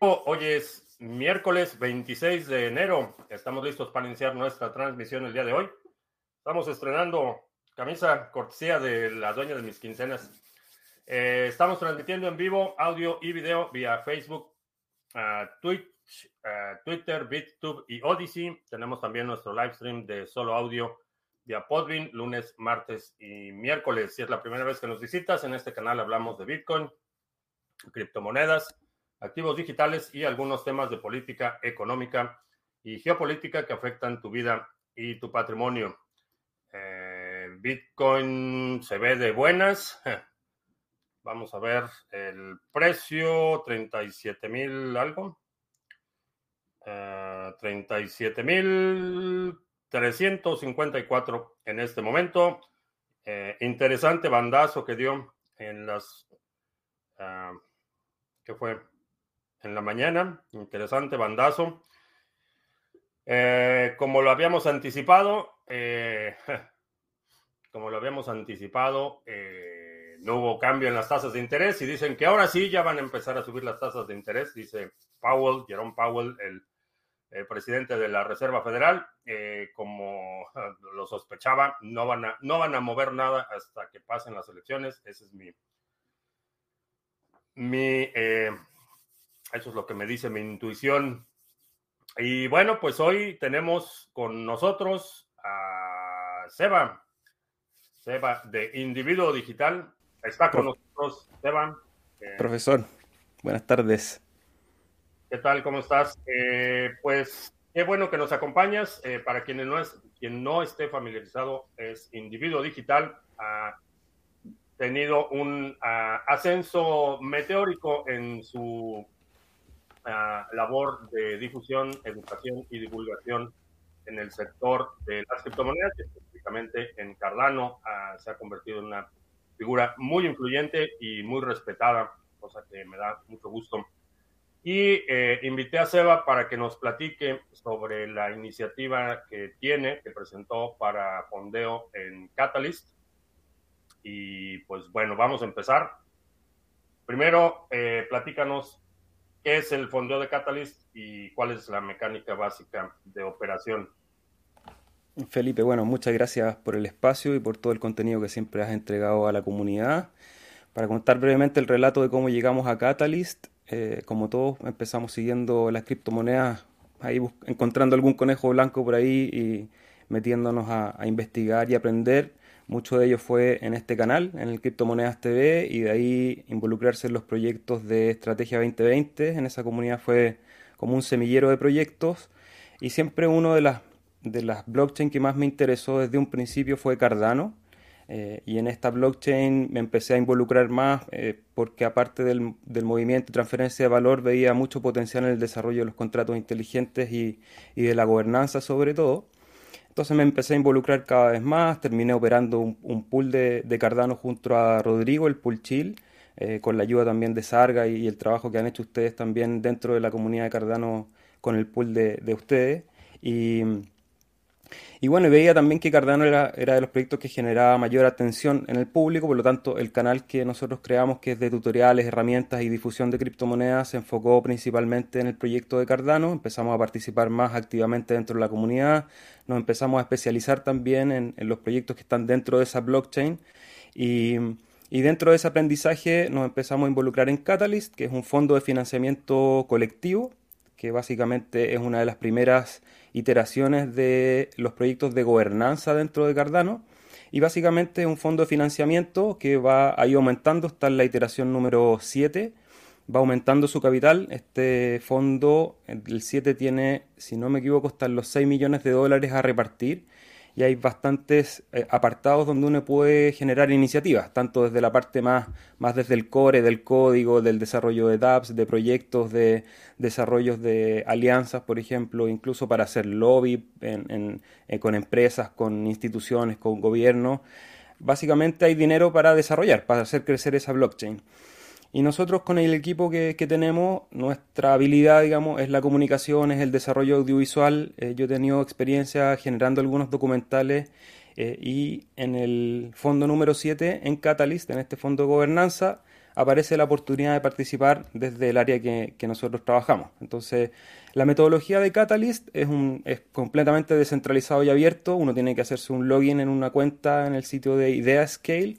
Hoy es miércoles 26 de enero. Estamos listos para iniciar nuestra transmisión el día de hoy. Estamos estrenando camisa cortesía de la dueña de mis quincenas. Eh, estamos transmitiendo en vivo audio y video vía Facebook, uh, Twitch, uh, Twitter, BitTube y Odyssey. Tenemos también nuestro live stream de solo audio vía Podbean, lunes, martes y miércoles. Si es la primera vez que nos visitas, en este canal hablamos de Bitcoin, criptomonedas, activos digitales y algunos temas de política económica y geopolítica que afectan tu vida y tu patrimonio. Eh, Bitcoin se ve de buenas. Vamos a ver el precio, 37 mil algo. Uh, 37 mil 354 en este momento. Eh, interesante bandazo que dio en las... Uh, ¿Qué fue? En la mañana. Interesante bandazo. Eh, como lo habíamos anticipado, eh, como lo habíamos anticipado, eh, no hubo cambio en las tasas de interés y dicen que ahora sí ya van a empezar a subir las tasas de interés, dice Powell, Jerome Powell, el el presidente de la Reserva Federal, como lo sospechaba, no van, a, no van a mover nada hasta que pasen las elecciones. Ese es mi. mi eso es lo que me dice mi intuición. Y bueno, pues hoy tenemos con nosotros a Seba. Seba de Individuo Digital. Está con nosotros, Seba. Eh, Profesor, buenas tardes. ¿Qué tal? ¿Cómo estás? Eh, pues qué bueno que nos acompañas. Eh, para quienes no es, quien no esté familiarizado, es individuo digital. Ha tenido un uh, ascenso meteórico en su uh, labor de difusión, educación y divulgación en el sector de las criptomonedas, específicamente en Cardano. Uh, se ha convertido en una figura muy influyente y muy respetada, cosa que me da mucho gusto y eh, invité a Seba para que nos platique sobre la iniciativa que tiene, que presentó para fondeo en Catalyst. Y pues bueno, vamos a empezar. Primero, eh, platícanos qué es el fondeo de Catalyst y cuál es la mecánica básica de operación. Felipe, bueno, muchas gracias por el espacio y por todo el contenido que siempre has entregado a la comunidad. Para contar brevemente el relato de cómo llegamos a Catalyst, eh, como todos, empezamos siguiendo las criptomonedas, ahí encontrando algún conejo blanco por ahí y metiéndonos a, investigar y aprender. Mucho de ello fue en este canal, en el Criptomonedas TV, y de ahí involucrarse en los proyectos de Estrategia 2020. En esa comunidad fue como un semillero de proyectos. Y siempre uno de las, de las blockchain que más me interesó desde un principio fue Cardano. Eh, y en esta blockchain me empecé a involucrar más eh, porque aparte del, del, movimiento de transferencia de valor veía mucho potencial en el desarrollo de los contratos inteligentes y, y, de la gobernanza sobre todo. Entonces me empecé a involucrar cada vez más, terminé operando un, un pool de, Cardano junto a Rodrigo, el pool Chill, eh, con la ayuda también de Sarga y, y, el trabajo que han hecho ustedes también dentro de la comunidad de Cardano con el pool de, de ustedes. Y y bueno, veía también que Cardano era, era, de los proyectos que generaba mayor atención en el público, por lo tanto el canal que nosotros creamos, que es de tutoriales, herramientas y difusión de criptomonedas, se enfocó principalmente en el proyecto de Cardano, empezamos a participar más activamente dentro de la comunidad, nos empezamos a especializar también en, en los proyectos que están dentro de esa blockchain. Y, y dentro de ese aprendizaje nos empezamos a involucrar en Catalyst, que es un fondo de financiamiento colectivo, que básicamente es una de las primeras iteraciones de los proyectos de gobernanza dentro de Cardano. Y básicamente es un fondo de financiamiento que va ahí aumentando, está en la iteración número 7, va aumentando su capital. Este fondo, el 7 tiene, si no me equivoco, están los 6 millones de dólares a repartir y hay bastantes eh, apartados donde uno puede generar iniciativas, tanto desde la parte más, más desde el core, del código, del desarrollo de dApps, de proyectos, de desarrollos de alianzas, por ejemplo, incluso para hacer lobby en, en, eh, con empresas, con instituciones, con gobiernos. Básicamente hay dinero para desarrollar, para hacer crecer esa blockchain. Y nosotros con el equipo que, que, tenemos, nuestra habilidad, digamos, es la comunicación, es el desarrollo audiovisual. Eh, yo he tenido experiencia generando algunos documentales eh, y en el fondo número 7, en Catalyst, en este fondo de gobernanza, aparece la oportunidad de participar desde el área que, nosotros trabajamos. Entonces, la metodología de Catalyst es, un, es completamente descentralizado y abierto. Uno tiene que hacerse un login en una cuenta en el sitio de IdeaScale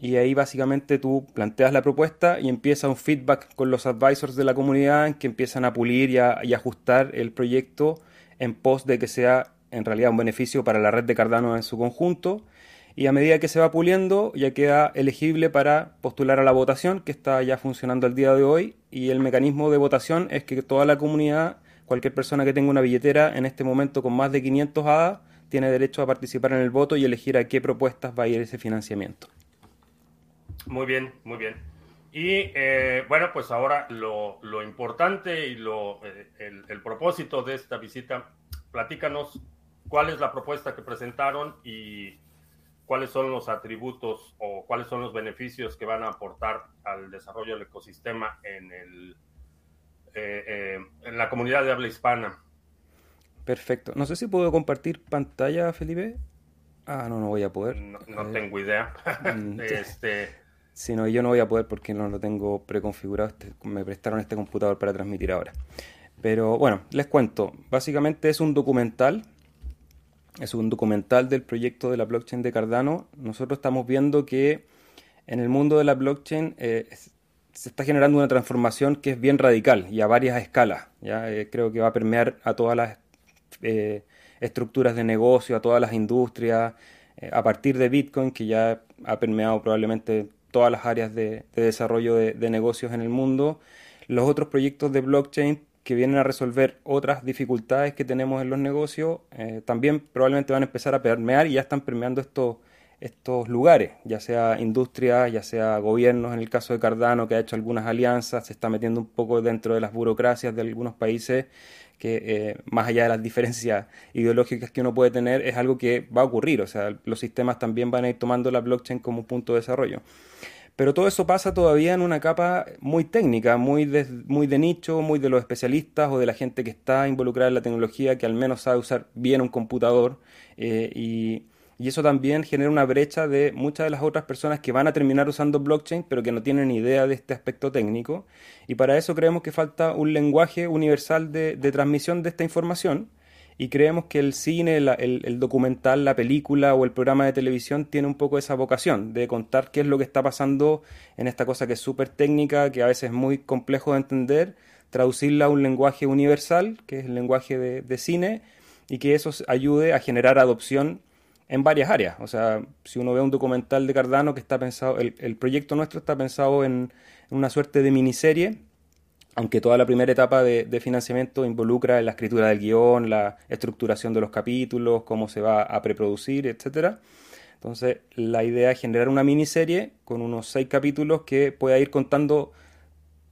y ahí básicamente tú planteas la propuesta y empieza un feedback con los advisors de la comunidad que empiezan a pulir y, a, y ajustar el proyecto en pos de que sea en realidad un beneficio para la red de Cardano en su conjunto y a medida que se va puliendo ya queda elegible para postular a la votación que está ya funcionando el día de hoy y el mecanismo de votación es que toda la comunidad, cualquier persona que tenga una billetera en este momento con más de 500 ADA tiene derecho a participar en el voto y elegir a qué propuestas va a ir ese financiamiento. Muy bien, muy bien. Y eh, bueno, pues ahora lo, importante y lo, eh, el propósito de esta visita, platícanos cuál es la propuesta que presentaron y cuáles son los atributos o cuáles son los beneficios que van a aportar al desarrollo del ecosistema en, el, eh, en la comunidad de habla hispana. Perfecto. No sé si puedo compartir pantalla, Felipe. Ah, no, no voy a poder. No, tengo idea. Mm, este... Sí, no, yo no voy a poder porque no lo tengo preconfigurado. Este, me prestaron este computador para transmitir ahora. Pero bueno, les cuento. Básicamente es un documental es un documental del proyecto de la blockchain de Cardano, nosotros estamos viendo que en el mundo de la blockchain eh, se está generando una transformación que es bien radical y a varias escalas. ¿ya? Eh, creo que va a permear a todas las eh, estructuras de negocio, a todas las industrias, a partir de Bitcoin, que ya ha permeado probablemente todas las áreas de, desarrollo de negocios en el mundo. Los otros proyectos de blockchain que vienen a resolver otras dificultades que tenemos en los negocios, eh, también probablemente van a empezar a permear y ya están permeando estos, estos lugares, ya sea industria, ya sea gobiernos, en el caso de Cardano, que ha hecho algunas alianzas, se está metiendo un poco dentro de las burocracias de algunos países, que eh, más allá de las diferencias ideológicas que uno puede tener, es algo que va a ocurrir, o sea, los sistemas también van a ir tomando la blockchain como punto de desarrollo. Pero todo eso pasa todavía en una capa muy técnica, muy de, muy de nicho, muy de los especialistas o de la gente que está involucrada en la tecnología, que al menos sabe usar bien un computador. Eh, y, eso también genera una brecha de muchas de las otras personas que van a terminar usando blockchain, pero que no tienen idea de este aspecto técnico. Y para eso creemos que falta un lenguaje universal de transmisión de esta información y creemos que el cine, el, documental, la película o el programa de televisión tiene un poco esa vocación de contar qué es lo que está pasando en esta cosa que es súper técnica, que a veces es muy complejo de entender, traducirla a un lenguaje universal, que es el lenguaje de, cine, y que eso ayude a generar adopción en varias áreas. O sea, si uno ve un documental de Cardano que está pensado, el, el proyecto nuestro está pensado en una suerte de miniserie aunque toda la primera etapa de, financiamiento involucra la escritura del guion, la estructuración de los capítulos, cómo se va a preproducir, etc. Entonces, la idea es generar una miniserie con unos seis capítulos que pueda ir contando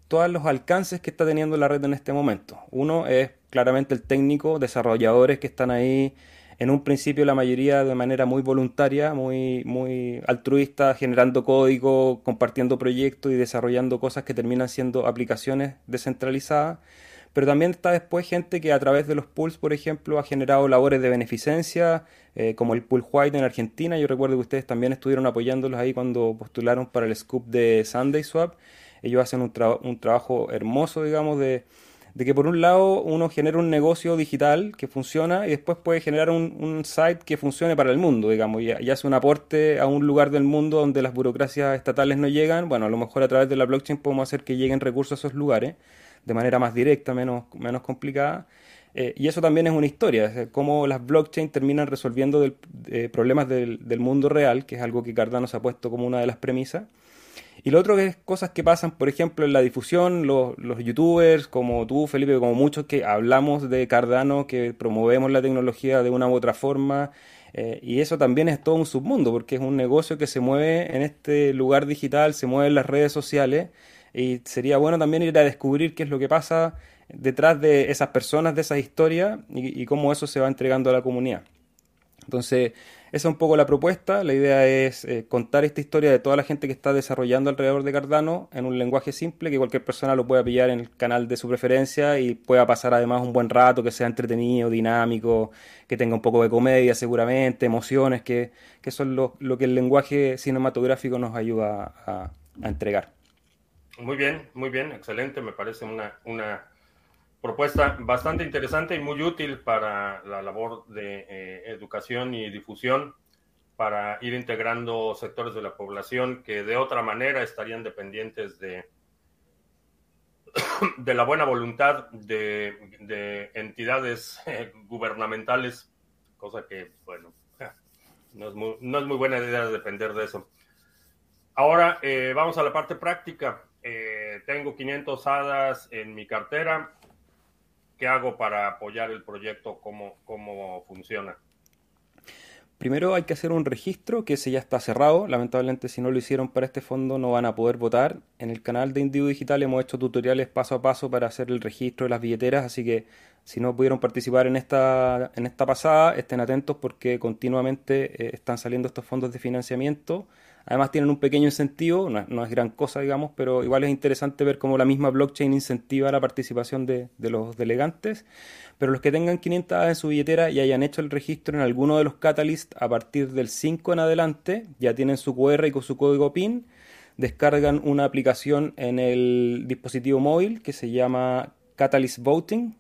todos los alcances que está teniendo la red en este momento. Uno es claramente el técnico, desarrolladores que están ahí en un principio la mayoría de manera muy voluntaria, muy, muy altruista, generando código, compartiendo proyectos y desarrollando cosas que terminan siendo aplicaciones descentralizadas. Pero también está después gente que a través de los pools, por ejemplo, ha generado labores de beneficencia, eh, como el Pool White en Argentina. Yo recuerdo que ustedes también estuvieron apoyándolos ahí cuando postularon para el scoop de Sunday Swap. Ellos hacen un, un trabajo hermoso, digamos, de, de que por un lado uno genera un negocio digital que funciona y después puede generar un, site que funcione para el mundo, digamos, y, hace un aporte a un lugar del mundo donde las burocracias estatales no llegan. Bueno, a lo mejor a través de la blockchain podemos hacer que lleguen recursos a esos lugares de manera más directa, menos, menos complicada. Eh, y eso también es una historia, es cómo las blockchains terminan resolviendo eh, problemas del, del mundo real, que es algo que Cardano se ha puesto como una de las premisas. Y lo otro es cosas que pasan, por ejemplo, en la difusión, los, youtubers como tú, Felipe, como muchos que hablamos de Cardano, que promovemos la tecnología de una u otra forma. Eh, y eso también es todo un submundo, porque es un negocio que se mueve en este lugar digital, se mueve en las redes sociales. Y sería bueno también ir a descubrir qué es lo que pasa detrás de esas personas, de esas historias, y cómo eso se va entregando a la comunidad. Entonces, esa es un poco la propuesta. La idea es eh, contar esta historia de toda la gente que está desarrollando alrededor de Cardano en un lenguaje simple que cualquier persona lo pueda pillar en el canal de su preferencia y pueda pasar además un buen rato, que sea entretenido, dinámico, que tenga un poco de comedia seguramente, emociones, que, que son lo, que el lenguaje cinematográfico nos ayuda a, entregar. Muy bien, muy bien, excelente. Me parece una, una propuesta bastante interesante y muy útil para la labor de eh, educación y difusión para ir integrando sectores de la población que de otra manera estarían dependientes de, de la buena voluntad de, entidades eh, gubernamentales, cosa que, bueno, no es, muy, buena idea depender de eso. Ahora eh, vamos a la parte práctica. tengo 500 hadas en mi cartera ¿Qué hago para apoyar el proyecto? ¿Cómo, cómo funciona? Primero hay que hacer un registro que ese ya está cerrado. Lamentablemente si no lo hicieron para este fondo no van a poder votar. En el canal de Indigo Digital hemos hecho tutoriales paso a paso para hacer el registro de las billeteras, así que si no pudieron participar en esta, en esta pasada, estén atentos porque continuamente eh, están saliendo estos fondos de financiamiento Además tienen un pequeño incentivo, no, es gran cosa, digamos, pero igual es interesante ver cómo la misma blockchain incentiva la participación de, los delegantes. Pero los que tengan 500 en su billetera y hayan hecho el registro en alguno de los catalysts a partir del 5 en adelante, ya tienen su QR y con su código PIN, descargan una aplicación en el dispositivo móvil que se llama Catalyst Voting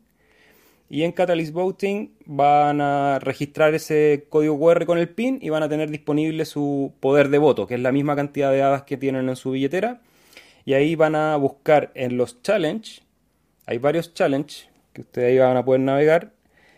y en Catalyst Voting van a registrar ese código QR con el PIN y van a tener disponible su poder de voto, que es la misma cantidad de hadas que tienen en su billetera. Y ahí van a buscar en los challenge, hay varios challenge que ustedes ahí van a poder navegar.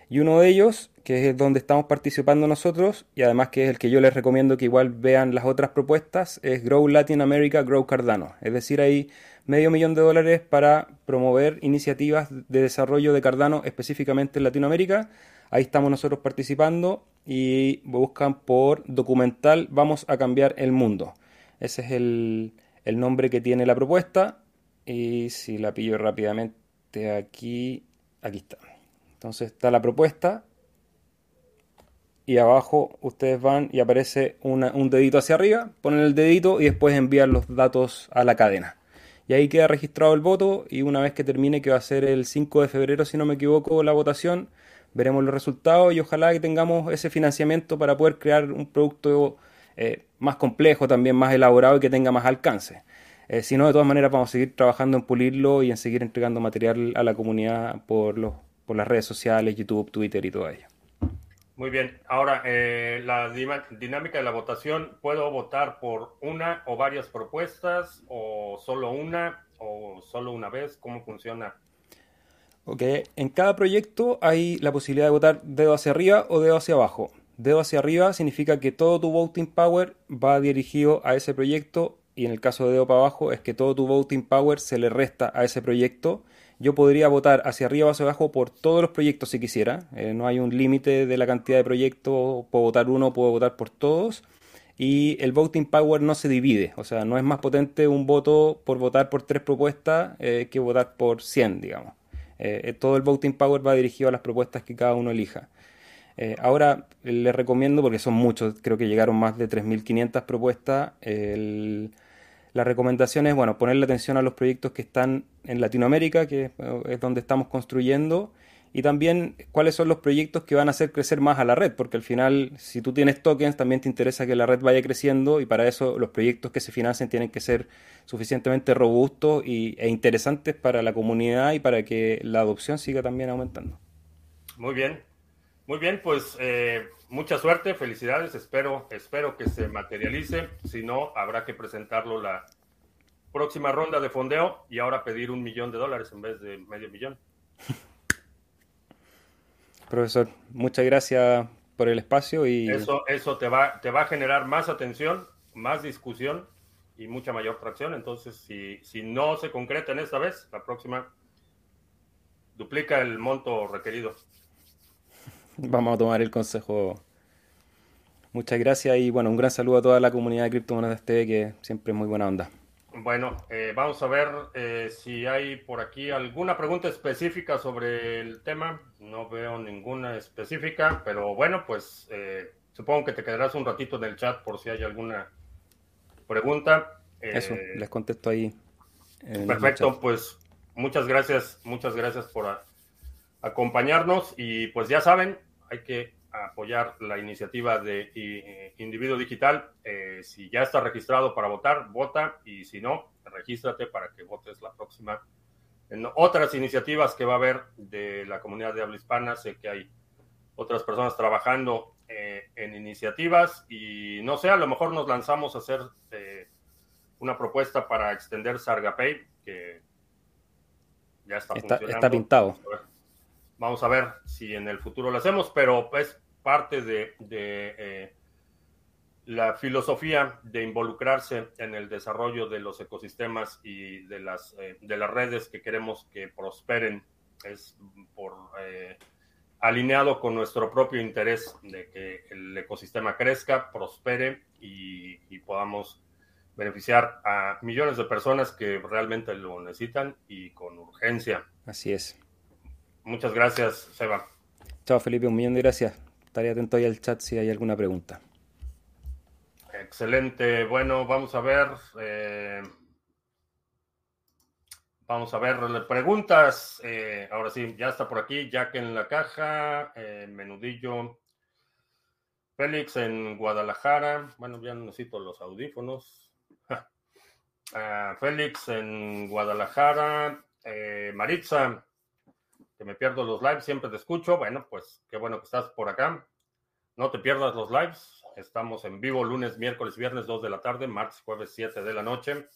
Y uno de ellos, que es donde estamos participando nosotros, y además que es el que yo les recomiendo que igual vean las otras propuestas, es Grow Latin America, Grow Cardano. Es decir, ahí medio millón de dólares para promover iniciativas de desarrollo de Cardano específicamente en Latinoamérica. Ahí estamos nosotros participando y buscan por documental Vamos a cambiar el mundo. Ese es el, nombre que tiene la propuesta. Y si la pillo rápidamente aquí, aquí está. Entonces está la propuesta. Y abajo ustedes van y aparece un dedito hacia arriba, ponen el dedito y después envían los datos a la cadena. Y ahí queda registrado el voto y una vez que termine, que va a ser el 5 de febrero, si no me equivoco, la votación, veremos los resultados y ojalá que tengamos ese financiamiento para poder crear un producto eh, más complejo, también más elaborado y que tenga más alcance. Eh, si no, de todas maneras vamos a seguir trabajando en pulirlo y en seguir entregando material a la comunidad por, los, por las redes sociales, YouTube, Twitter y todo ello. Muy bien. Ahora, eh, la dinámica de la votación, ¿puedo votar por una o varias propuestas o solo una o solo una vez? ¿Cómo funciona? Ok, en cada proyecto hay la posibilidad de votar dedo hacia arriba o dedo hacia abajo. Dedo hacia arriba significa que todo tu voting power va dirigido a ese proyecto y en el caso de dedo para abajo es que todo tu voting power se le resta a ese proyecto yo podría votar hacia arriba o hacia abajo por todos los proyectos si quisiera. Eh, no hay un límite de la cantidad de proyectos. Puedo votar uno, puedo votar por todos. Y el voting power no se divide. O sea, no es más potente un voto por votar por tres propuestas eh, que votar por 100, digamos. Eh, todo el voting power va dirigido a las propuestas que cada uno elija. ahora les recomiendo, porque son muchos, creo que llegaron más de 3.500 propuestas, la recomendación es, bueno, ponerle atención a los proyectos que están en Latinoamérica, que es donde estamos construyendo, y también cuáles son los proyectos que van a hacer crecer más a la red, porque al final, si tú tienes tokens, también te interesa que la red vaya creciendo y para eso los proyectos que se financien tienen que ser suficientemente robustos y, e interesantes para la comunidad y para que la adopción siga también aumentando. Muy bien, muy bien, pues eh, mucha suerte, felicidades, espero, espero que se materialice, si no, habrá que presentarlo la próxima ronda de fondeo y ahora pedir un millón de dólares en vez de medio millón. Profesor, muchas gracias por el espacio y... Eso, eso te, va, te va a generar más atención, más discusión y mucha mayor tracción, entonces si, si no se concreta en esta vez, la próxima duplica el monto requerido. Vamos a tomar el consejo. Muchas gracias y bueno, un gran saludo a toda la comunidad de Criptomonedas TV que siempre es muy buena onda. Bueno, eh, vamos a ver eh, si hay por aquí alguna pregunta específica sobre el tema. No veo ninguna específica, pero bueno, pues eh, supongo que te quedarás un ratito en el chat por si hay alguna pregunta. Eso, les contesto ahí. Perfecto, pues muchas gracias, muchas gracias por acompañarnos y pues ya saben, hay que apoyar la iniciativa de Individuo Digital. Eh, si ya está registrado para votar, vota y si no, regístrate para que votes la próxima. En otras iniciativas que va a haber de la comunidad de habla hispana, sé que hay otras personas trabajando eh, en iniciativas y no sé, a lo mejor nos lanzamos a hacer eh, una propuesta para extender Sargapay, que ya está, está, está pintado. Vamos a, ver, si en el futuro lo hacemos, pero es parte de, eh, la filosofía de involucrarse en el desarrollo de los ecosistemas y de las, de las redes que queremos que prosperen. Es por alineado con nuestro propio interés de que el ecosistema crezca, prospere y, podamos beneficiar a millones de personas que realmente lo necesitan y con urgencia. Así es. Muchas gracias, Seba. Chao, Felipe, un millón de gracias. Estaré atento ahí al chat si hay alguna pregunta. Excelente. Bueno, vamos a ver. Eh, Vamos a ver preguntas. Eh, ahora sí, ya está por aquí. Jack en la caja. Eh, menudillo. Félix en Guadalajara. Bueno, ya necesito los audífonos. Ah, Félix en Guadalajara. Eh, Maritza, que me pierdo los lives, siempre te escucho. Bueno, pues qué bueno que estás por acá. No te pierdas los lives. Estamos en vivo lunes, miércoles, viernes, 2 de la tarde, martes, jueves, 7 de la noche.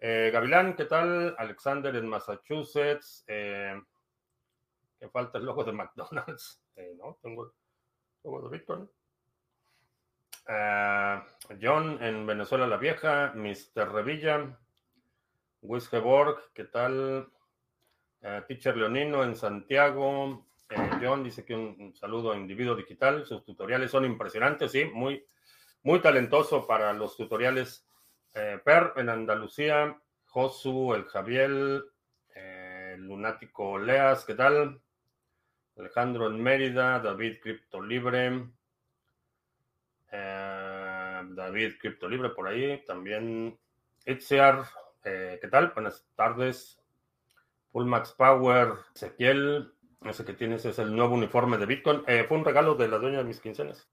Eh, Gavilán, ¿qué tal? Alexander en Massachusetts. Eh, ¿Qué falta el logo de McDonald's? Eh, no, tengo el logo de Victor. Eh, John en Venezuela la Vieja. Mr. Revilla. Wisgeborg, ¿qué tal? Teacher Leonino en Santiago. John dice que un, saludo a Individuo Digital. Sus tutoriales son impresionantes, sí, muy, muy talentoso para los tutoriales eh, per en Andalucía, Josu, el Javier, eh, Lunático Leas, ¿qué tal? Alejandro en Mérida, David Cripto Libre, eh, David Cripto Libre por ahí, también Itziar, ¿qué tal? Buenas tardes. Max Power, Ezequiel, ese que tienes es el nuevo uniforme de Bitcoin. fue un regalo de la dueña de mis quincenas.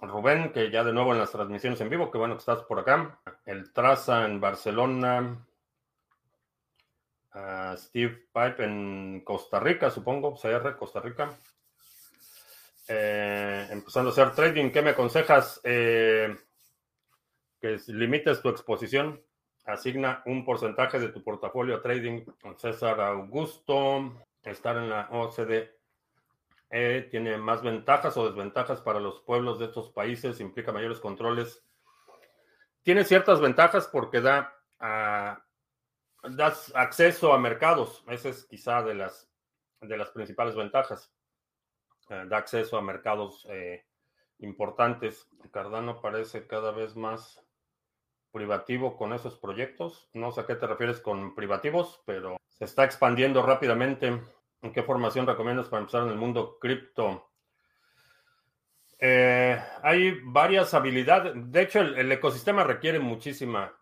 Rubén, que ya de nuevo en las transmisiones en vivo, qué bueno que estás por acá. El Traza en Barcelona. Steve Pipe en Costa Rica, supongo, CR, Costa Rica. Eh, empezando a hacer trading, ¿qué me aconsejas? Eh, que limites tu exposición. Asigna un porcentaje de tu portafolio a trading. César Augusto, estar en la OCDE tiene más ventajas o desventajas para los pueblos de estos países, implica mayores controles. Tiene ciertas ventajas porque da, acceso a mercados. Esa es quizá de las, de las principales ventajas. Eh, da acceso a mercados eh, importantes. Cardano parece cada vez más privativo con esos proyectos. No sé a qué te refieres con privativos, pero se está expandiendo rápidamente. ¿En qué formación recomiendas para empezar en el mundo cripto? Eh, hay varias habilidades. De hecho, el, ecosistema requiere muchísima,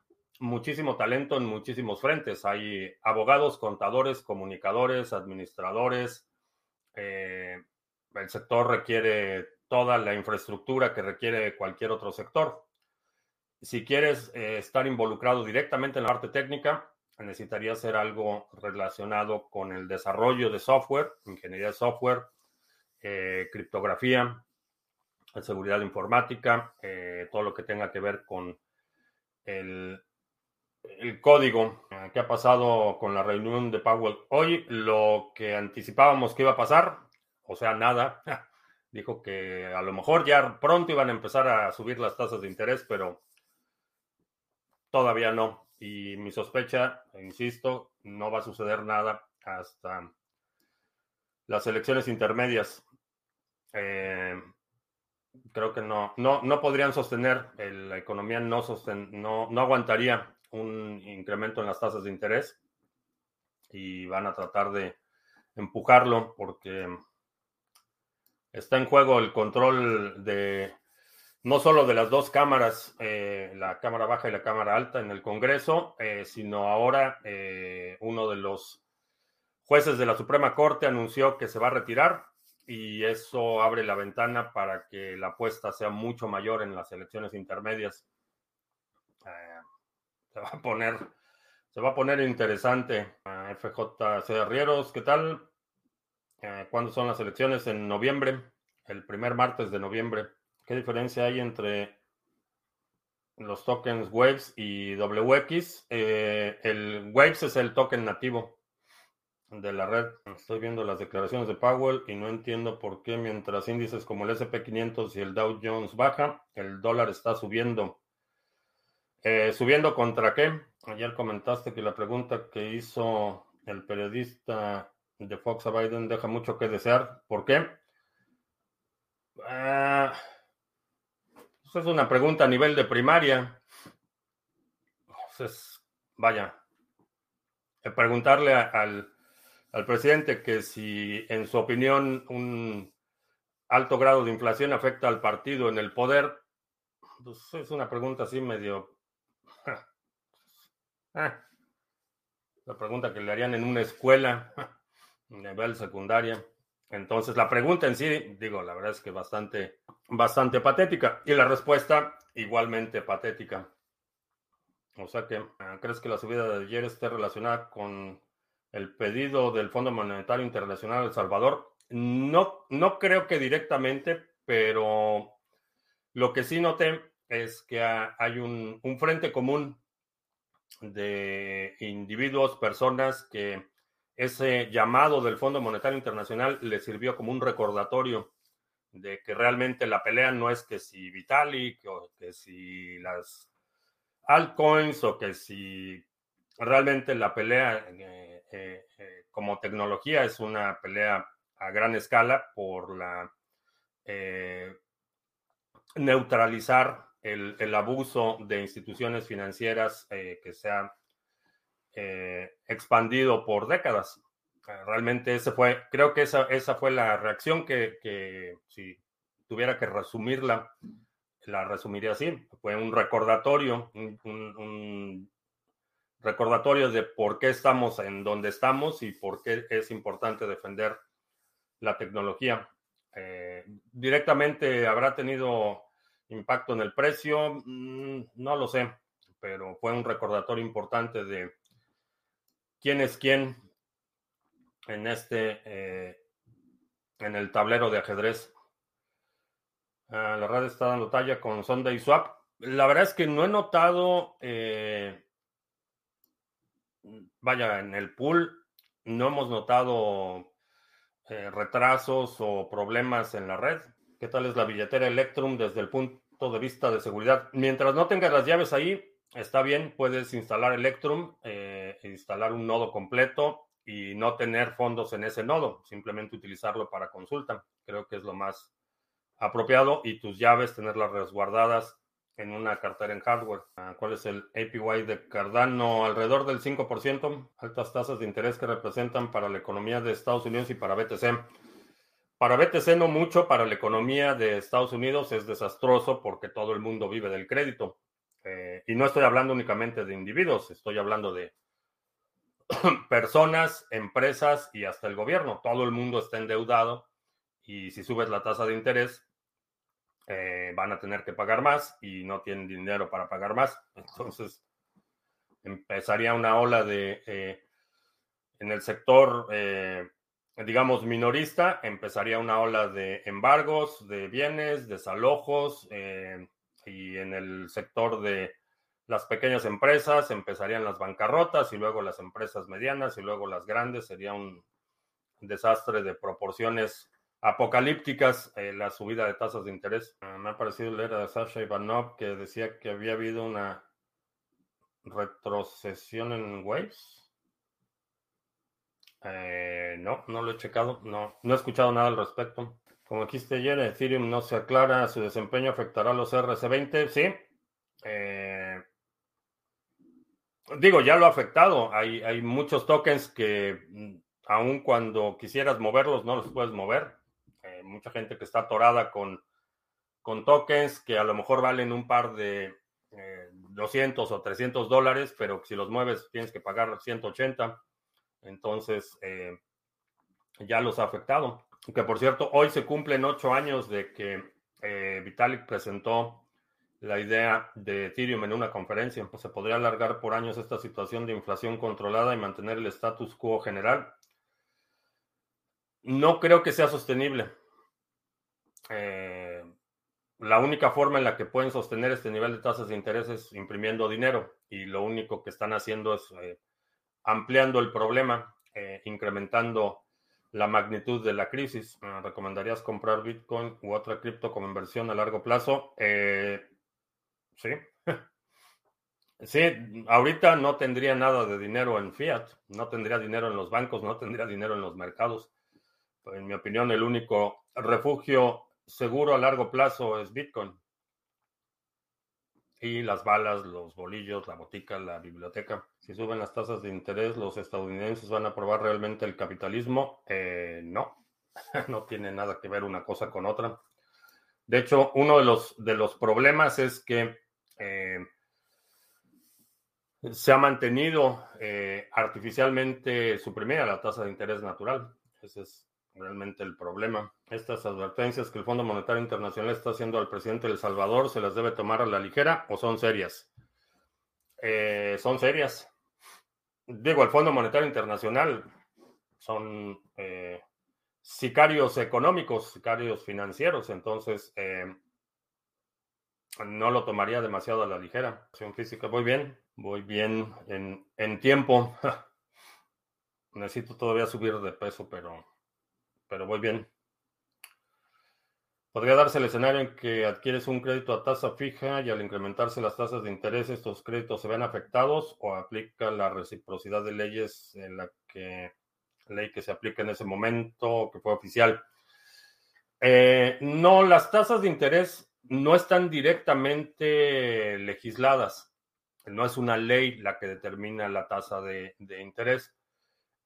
muchísimo talento en muchísimos frentes. Hay abogados, contadores, comunicadores, administradores. Eh, el sector requiere toda la infraestructura que requiere cualquier otro sector. Si quieres eh, estar involucrado directamente en la parte técnica, necesitaría hacer algo relacionado con el desarrollo de software, ingeniería de software, eh, criptografía, seguridad informática, eh, todo lo que tenga que ver con el, el código. Eh, ¿Qué ha pasado con la reunión de Powell hoy? Lo que anticipábamos que iba a pasar, o sea, nada. Dijo que a lo mejor ya pronto iban a empezar a subir las tasas de interés, pero todavía no. Y mi sospecha, insisto, no va a suceder nada hasta las elecciones intermedias. Eh, creo que no, no, no podrían sostener, la economía no, no, no aguantaría un incremento en las tasas de interés y van a tratar de empujarlo porque está en juego el control de no solo de las dos cámaras, eh, la Cámara Baja y la Cámara Alta en el Congreso, eh, sino ahora eh, uno de los jueces de la Suprema Corte anunció que se va a retirar y eso abre la ventana para que la apuesta sea mucho mayor en las elecciones intermedias. Se va a poner, se va a poner interesante. FJC Arrieros, ¿qué tal? ¿Cuándo son las elecciones? En noviembre, el primer martes de noviembre. ¿Qué diferencia hay entre los tokens Waves y WX? Eh, el Waves es el token nativo de la red. Estoy viendo las declaraciones de Powell y no entiendo por qué mientras índices como el SP500 y el Dow Jones baja, el dólar está subiendo. Eh, ¿Subiendo contra qué? Ayer comentaste que la pregunta que hizo el periodista de Fox a Biden deja mucho que desear. ¿Por qué? Ah, es una pregunta a nivel de primaria. Vaya, eh, preguntarle al, al presidente que si en su opinión un alto grado de inflación afecta al partido en el poder, pues es una pregunta así medio... Ah, la pregunta que le harían en una escuela, nivel secundaria. Entonces, la pregunta en sí, digo, la verdad es que bastante, bastante patética. Y la respuesta, igualmente patética. O sea que, ah, ¿crees que la subida de ayer esté relacionada con el pedido del Fondo Monetario Internacional El Salvador. No, no creo que directamente, pero lo que sí noté es que hay un, frente común de individuos, personas que ese llamado del Fondo Monetario Internacional le sirvió como un recordatorio de que realmente la pelea no es que si Vitalik o que si las altcoins o que si realmente la pelea eh, eh, eh, como tecnología es una pelea a gran escala por la neutralizar el, abuso de instituciones financieras que se ha expandido por décadas. Realmente ese fue, creo que esa, esa fue la reacción que, si tuviera que resumirla, la resumiría así. Fue un recordatorio, un recordatorios de por qué estamos en donde estamos y por qué es importante defender la tecnología. Eh, directamente habrá tenido impacto en el precio, mm, no lo sé, pero fue un recordatorio importante de quién es quién en este, eh, en el tablero de ajedrez. Ah, la red está dando talla con Sunday Swap. La verdad es que no he notado eh, vaya, en el pool no hemos notado eh, retrasos o problemas en la red. ¿Qué tal es la billetera Electrum desde el punto de vista de seguridad? Mientras no tengas las llaves ahí, está bien, puedes instalar Electrum, instalar un nodo completo y no tener fondos en ese nodo, simplemente utilizarlo para consulta. Creo que es lo más apropiado y tus llaves tenerlas resguardadas en una cartera en hardware. Ah, ¿Cuál es el APY de Cardano? Alrededor del 5%, altas tasas de interés que representan para la economía de Estados Unidos y para BTC. Para BTC no mucho, para la economía de Estados Unidos es desastroso porque todo el mundo vive del crédito. Eh, y no estoy hablando únicamente de individuos, estoy hablando de personas, empresas y hasta el gobierno. Todo el mundo está endeudado y si subes la tasa de interés, eh, van a tener que pagar más y no tienen dinero para pagar más. Entonces, empezaría una ola de, eh, en el sector, eh, digamos, minorista, empezaría una ola de embargos de bienes, desalojos, y en el sector de las pequeñas empresas empezarían las bancarrotas y luego las empresas medianas y luego las grandes. Sería un desastre de proporciones apocalípticas eh, la subida de tasas de interés. Ah, me ha parecido leer a Sasha Ivanov que decía que había habido una retrocesión en Waves. Eh, no, no lo he checado, no, no he escuchado nada al respecto. Como dijiste ayer, Ethereum no se aclara, su desempeño afectará a los RC20, sí. Eh, digo, ya lo ha afectado. Hay, hay muchos tokens que mm, aun cuando quisieras moverlos, no los puedes mover mucha gente que está atorada con, con tokens que a lo mejor valen un par de 200 eh, o 300 dólares, pero si los mueves tienes que pagar 180. Entonces, eh, ya los ha afectado. que por cierto, hoy se cumplen ocho años de que eh, Vitalik presentó la idea de Ethereum en una conferencia. Pues se podría alargar por años esta situación de inflación controlada y mantener el status quo general. No creo que sea sostenible. Eh, la única forma en la que pueden sostener este nivel de tasas de interés es imprimiendo dinero y lo único que están haciendo es eh, ampliando el problema, eh, incrementando la magnitud de la crisis. ¿Recomendarías comprar Bitcoin u otra cripto como inversión a largo plazo? Sí. Sí, ahorita no tendría nada de dinero en fiat, no tendría dinero en los bancos, no tendría dinero en los mercados. En mi opinión, el único refugio seguro a largo plazo es Bitcoin. Y las balas, los bolillos, la botica, la biblioteca. Si suben las tasas de interés, ¿los estadounidenses van a aprobar realmente el capitalismo? Eh, no, no tiene nada que ver una cosa con otra. De hecho, uno de los, de los problemas es que eh, se ha mantenido eh, artificialmente suprimida la tasa de interés natural. Ese es realmente el problema. Estas advertencias que el Fondo Monetario Internacional está haciendo al presidente de El Salvador, ¿se las debe tomar a la ligera o son serias? Eh, son serias. Digo, el Fondo Monetario Internacional son sicarios económicos, sicarios financieros, entonces no lo tomaría demasiado a la ligera. física, voy bien, voy bien en, en tiempo. Necesito todavía subir de peso, pero pero voy bien. Podría darse el escenario en que adquieres un crédito a tasa fija y al incrementarse las tasas de interés estos créditos se ven afectados o aplica la reciprocidad de leyes en la que ley que se aplica en ese momento que fue oficial. Eh, no, las tasas de interés no están directamente legisladas. No es una ley la que determina la tasa de interés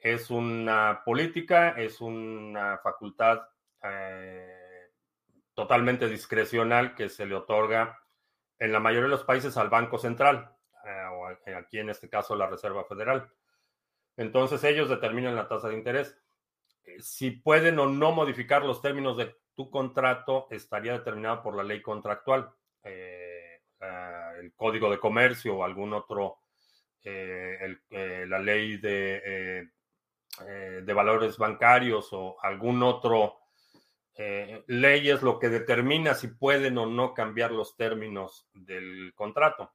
es una política, es una facultad eh, totalmente discrecional que se le otorga en la mayoría de los países al Banco Central, eh, o aquí en este caso la Reserva Federal. Entonces ellos determinan la tasa de interés. Eh, si pueden o no modificar los términos de tu contrato, estaría determinado por la ley contractual, el Código de Comercio o algún otro, la ley de eh, de valores bancarios o algún otro eh, ley es lo que determina si pueden o no cambiar los términos del contrato.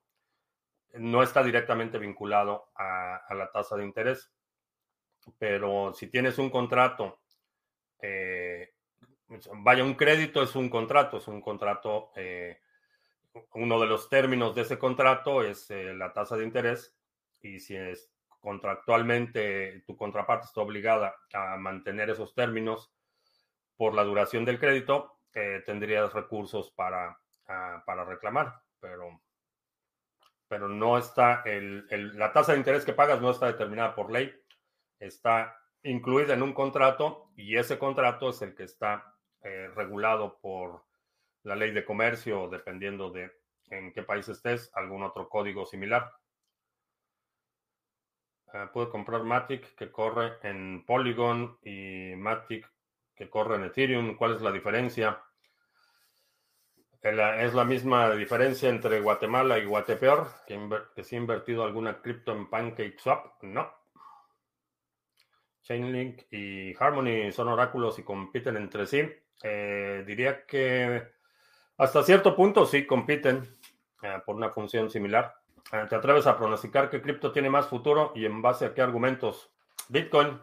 No está directamente vinculado a, la tasa de interés, pero si tienes un contrato, eh, vaya, un crédito es un contrato, es un contrato, uno de los términos de ese contrato es la tasa de interés y si es, contractualmente tu contraparte está obligada a mantener esos términos por la duración del crédito, eh, tendrías recursos para, ah, para reclamar, pero, pero no está, el, la tasa de interés que pagas no está determinada por ley, está incluida en un contrato y ese contrato es el que está eh, regulado por la ley de comercio, dependiendo de en qué país estés, algún otro código similar. Ah, puedo comprar Matic que corre en Polygon y Matic que corre en Ethereum. ¿Cuál es la diferencia? ¿Es la misma diferencia entre Guatemala y Guatepeor? ¿Que, que si ha invertido alguna cripto en PancakeSwap? No. Chainlink y Harmony son oráculos y compiten entre sí. Eh, diría que hasta cierto punto sí compiten eh, por una función similar. Eh, ¿Te atreves a pronosticar qué cripto tiene más futuro y en base a qué argumentos? Bitcoin.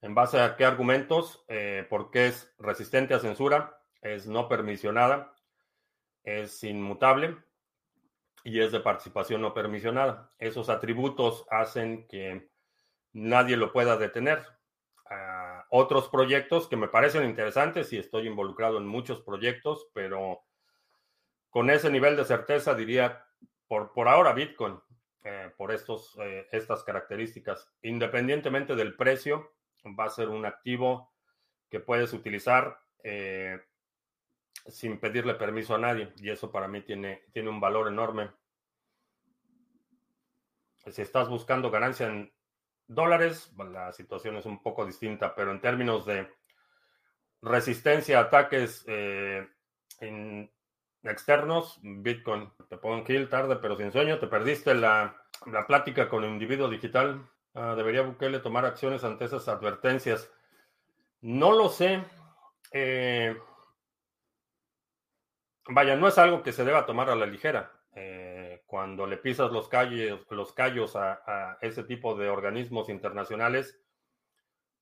¿En base a qué argumentos? Porque es resistente a censura, es no permisionada, es inmutable y es de participación no permisionada. Esos atributos hacen que nadie lo pueda detener. Otros proyectos que me parecen interesantes y estoy involucrado en muchos proyectos, pero con ese nivel de certeza diría, por, por ahora Bitcoin, eh, por estos, eh, estas características, independientemente del precio, va a ser un activo que puedes utilizar eh, sin pedirle permiso a nadie. Y eso para mí tiene, tiene un valor enorme. Si estás buscando ganancia en dólares, la situación es un poco distinta, pero en términos de resistencia a ataques eh, externos, Bitcoin te pongo kill tarde, pero sin sueño, te perdiste la, plática con el individuo digital. Ah, ¿Debería Bukele tomar acciones ante esas advertencias? No lo sé. Eh, vaya, no es algo que se deba tomar a la ligera. Eh, cuando le pisas los, callos a, ese tipo de organismos internacionales,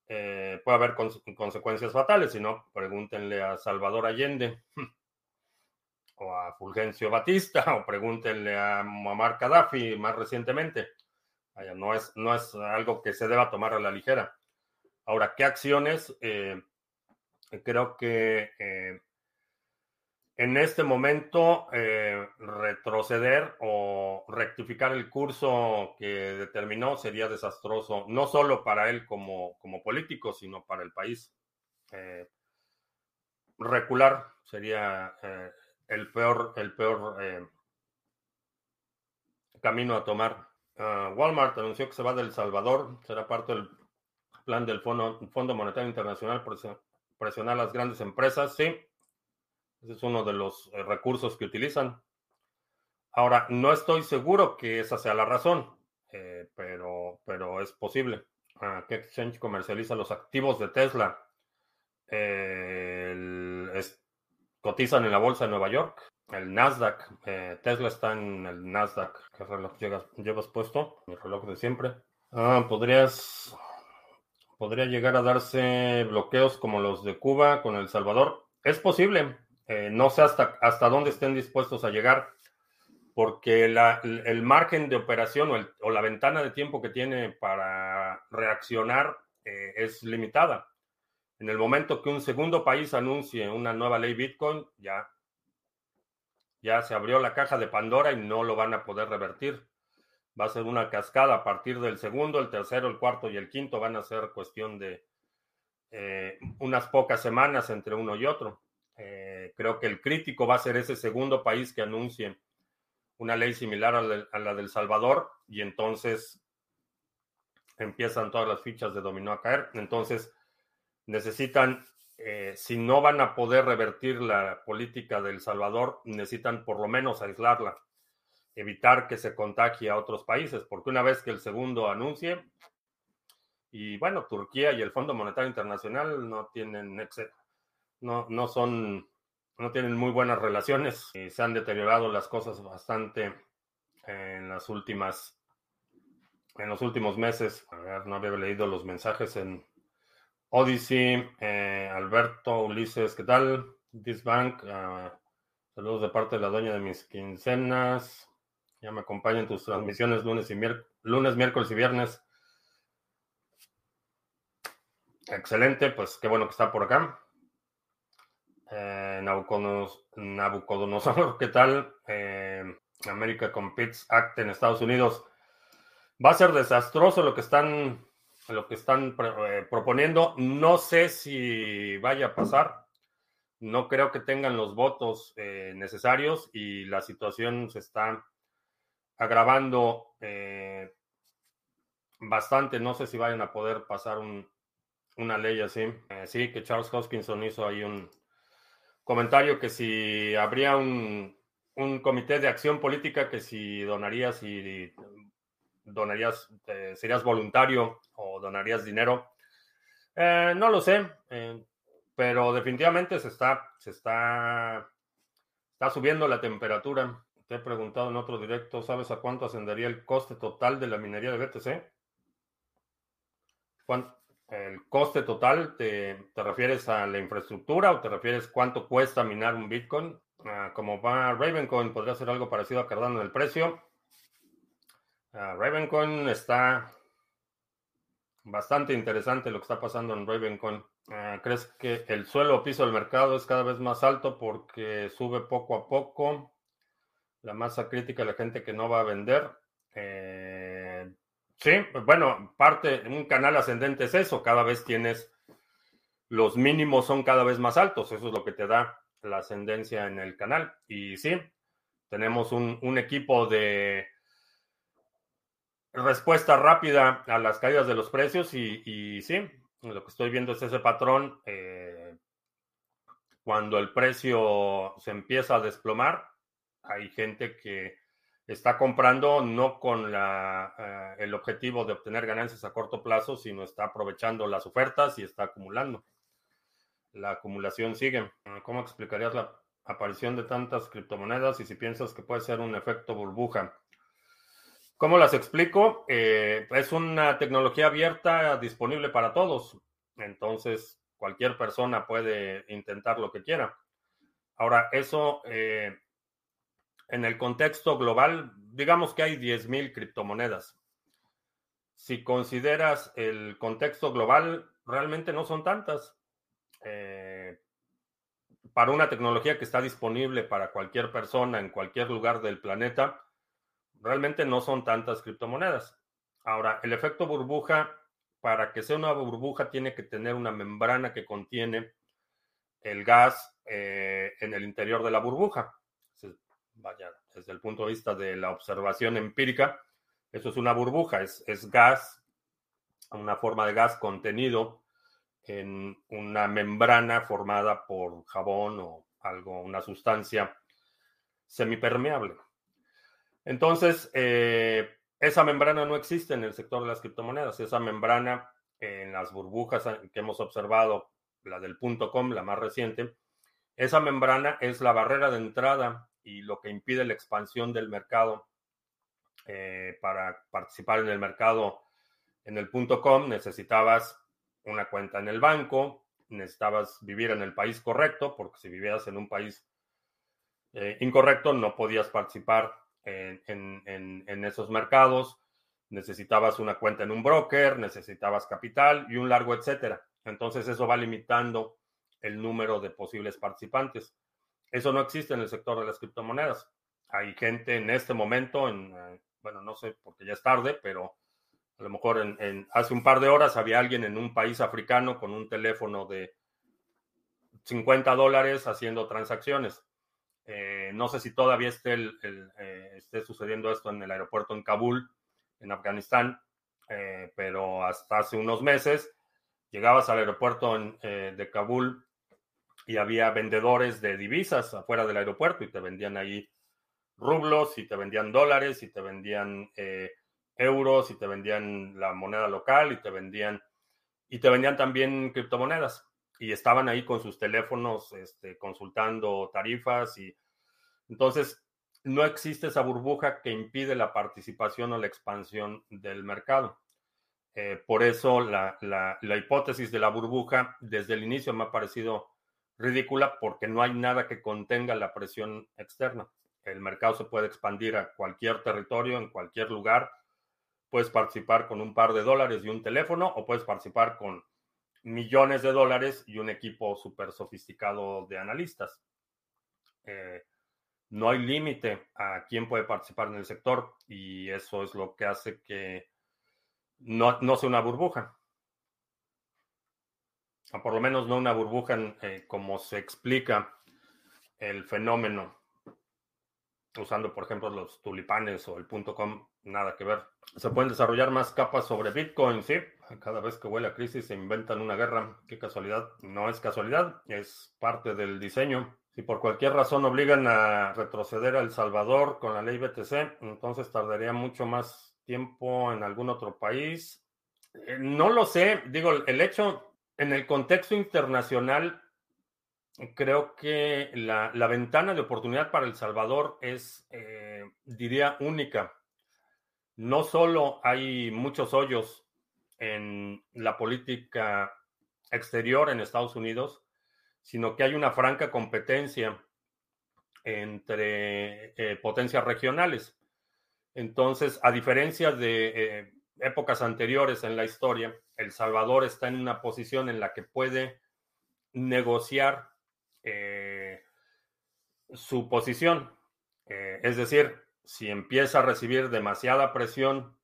eh, puede haber consecuencias fatales. Si no, pregúntenle a Salvador Allende o a Fulgencio Batista o pregúntenle a Muammar Gaddafi más recientemente. No, es, no es algo que se deba tomar a la ligera. Ahora, ¿qué acciones? Eh, creo que en este momento eh, retroceder o rectificar el curso que determinó sería desastroso, no solo para él como, como político, sino para el país. Eh, recular sería eh, el peor, el peor camino a tomar. Ah, Walmart anunció que se va del Salvador, será parte del plan del Fondo, Fondo Monetario Internacional presionar las grandes empresas, sí ese es uno de los eh, recursos que utilizan. Ahora, no estoy seguro que esa sea la razón, eh, pero, pero es posible. Ah, ¿Qué exchange comercializa los activos de Tesla? cotizan en la bolsa de Nueva York, el Nasdaq. Eh, Tesla está en el Nasdaq. ¿Qué reloj llevas, puesto? Mi reloj de siempre. Ah, podrías. Podría llegar a darse bloqueos como los de Cuba con El Salvador. Es posible. Eh, no sé hasta, hasta dónde estén dispuestos a llegar, porque el margen de operación o, la ventana de tiempo que tiene para reaccionar eh, es limitada. En el momento que un segundo país anuncie una nueva ley Bitcoin, ya, ya se abrió la caja de Pandora y no lo van a poder revertir. Va a ser una cascada a partir del segundo, el tercero, el cuarto y el quinto. Van a ser cuestión de eh, unas pocas semanas entre uno y otro. Eh, creo que el crítico va a ser ese segundo país que anuncie una ley similar a la, del Salvador y entonces empiezan todas las fichas de dominó a caer. Entonces necesitan, eh, si no van a poder revertir la política del Salvador, necesitan por lo menos aislarla, evitar que se contagie a otros países, porque una vez que el segundo anuncie, y bueno, Turquía y el Fondo Monetario Internacional no tienen no, no son, no tienen muy buenas relaciones. Y se han deteriorado las cosas bastante en las últimas, en los últimos meses. A ver, no había leído los mensajes en Odyssey. Eh, Alberto, Ulises, ¿qué tal? Disbank, uh, saludos de parte de la dueña de mis quincenas. Ya me acompañan tus transmisiones lunes y lunes, miércoles y viernes. Excelente, pues qué bueno que está por acá eh, Nabucodonosor, ¿qué tal? Eh, America Competes Act en Estados Unidos. Va a ser desastroso lo que están, lo que están eh, proponiendo. No sé si vaya a pasar. No creo que tengan los votos eh, necesarios y la situación se está agravando bastante. No sé si vayan a poder pasar una ley así. sí, que Charles Hoskinson hizo ahí un, comentario que si habría un, comité de acción política que si donarías y donarías, eh, serías voluntario o donarías dinero. Eh, no lo sé, eh, pero definitivamente se está, se está, está subiendo la temperatura. Te he preguntado en otro directo, ¿sabes a cuánto ascendería el coste total de la minería de BTC? ¿Cuánto? El coste total, te, refieres a la infraestructura o te refieres cuánto cuesta minar un Bitcoin? Ah, como va Ravencoin, podría ser algo parecido a Cardano en el precio. Uh, Ravencoin está bastante interesante lo que está pasando en Ravencoin. Ah, ¿Crees que el suelo o piso del mercado es cada vez más alto porque sube poco a poco? La masa crítica de la gente que no va a vender. Eh, Sí, bueno, parte, un canal ascendente es eso, cada vez tienes, los mínimos son cada vez más altos, eso es lo que te da la ascendencia en el canal. Y sí, tenemos un, equipo de respuesta rápida a las caídas de los precios y, y sí, lo que estoy viendo es ese patrón. Eh, cuando el precio se empieza a desplomar, hay gente que está comprando no con la, eh, el objetivo de obtener ganancias a corto plazo, sino está aprovechando las ofertas y está acumulando. La acumulación sigue. ¿Cómo explicarías la aparición de tantas criptomonedas y si piensas que puede ser un efecto burbuja? ¿Cómo las explico? Eh, es una tecnología abierta disponible para todos. Entonces, cualquier persona puede intentar lo que quiera. Ahora, eso eh, en el contexto global, digamos que hay 10.000 criptomonedas. Si consideras el contexto global, realmente no son tantas. Eh, para una tecnología que está disponible para cualquier persona en cualquier lugar del planeta, realmente no son tantas criptomonedas. Ahora, el efecto burbuja, para que sea una burbuja, tiene que tener una membrana que contiene el gas eh, en el interior de la burbuja. Vaya, desde el punto de vista de la observación empírica, eso es una burbuja, es, gas, una forma de gas contenido en una membrana formada por jabón o algo, una sustancia semipermeable. Entonces, eh, esa membrana no existe en el sector de las criptomonedas. Esa membrana en las burbujas que hemos observado, la del punto com, la más reciente, esa membrana es la barrera de entrada y lo que impide la expansión del mercado. Eh, para participar en el mercado en el punto com necesitabas una cuenta en el banco, necesitabas vivir en el país correcto, porque si vivías en un país eh, incorrecto no podías participar en, esos mercados, necesitabas una cuenta en un broker, necesitabas capital y un largo etcétera. Entonces eso va limitando el número de posibles participantes. Eso no existe en el sector de las criptomonedas. Hay gente en este momento, en, eh, bueno, no sé porque ya es tarde, pero a lo mejor en, hace un par de horas había alguien en un país africano con un teléfono de 50 dólares haciendo transacciones. Eh, no sé si todavía esté, eh, esté, sucediendo esto en el aeropuerto en Kabul, en Afganistán, eh, pero hasta hace unos meses llegabas al aeropuerto de Kabul y había vendedores de divisas afuera del aeropuerto y te vendían ahí rublos y te vendían dólares y te vendían euros y te vendían la moneda local y te vendían y te vendían también criptomonedas y estaban ahí con sus teléfonos este, consultando tarifas y entonces no existe esa burbuja que impide la participación o la expansión del mercado. Eh, por eso la, la, hipótesis de la burbuja desde el inicio me ha parecido ridícula porque no hay nada que contenga la presión externa. El mercado se puede expandir a cualquier territorio, en cualquier lugar. Puedes participar con un par de dólares y un teléfono o puedes participar con millones de dólares y un equipo súper sofisticado de analistas. Eh, no hay límite a quién puede participar en el sector y eso es lo que hace que no, no sea una burbuja. O por lo menos no una burbuja eh, como se explica el fenómeno usando, por ejemplo, los tulipanes o el punto com, nada que ver. Se pueden desarrollar más capas sobre Bitcoin, sí. Cada vez que huele a crisis se inventan una guerra. Qué casualidad. No es casualidad, es parte del diseño. Si por cualquier razón obligan a retroceder a El Salvador con la ley BTC, entonces tardaría mucho más tiempo en algún otro país. Eh, no lo sé. Digo, el hecho en el contexto internacional creo que la, ventana de oportunidad para El Salvador es, eh, diría, única. No solo hay muchos hoyos en la política exterior en Estados Unidos, sino que hay una franca competencia entre eh, potencias regionales. Entonces, a diferencia de eh, épocas anteriores en la historia, El Salvador está en una posición en la que puede negociar eh, su posición. Eh, es decir, si empieza a recibir demasiada presión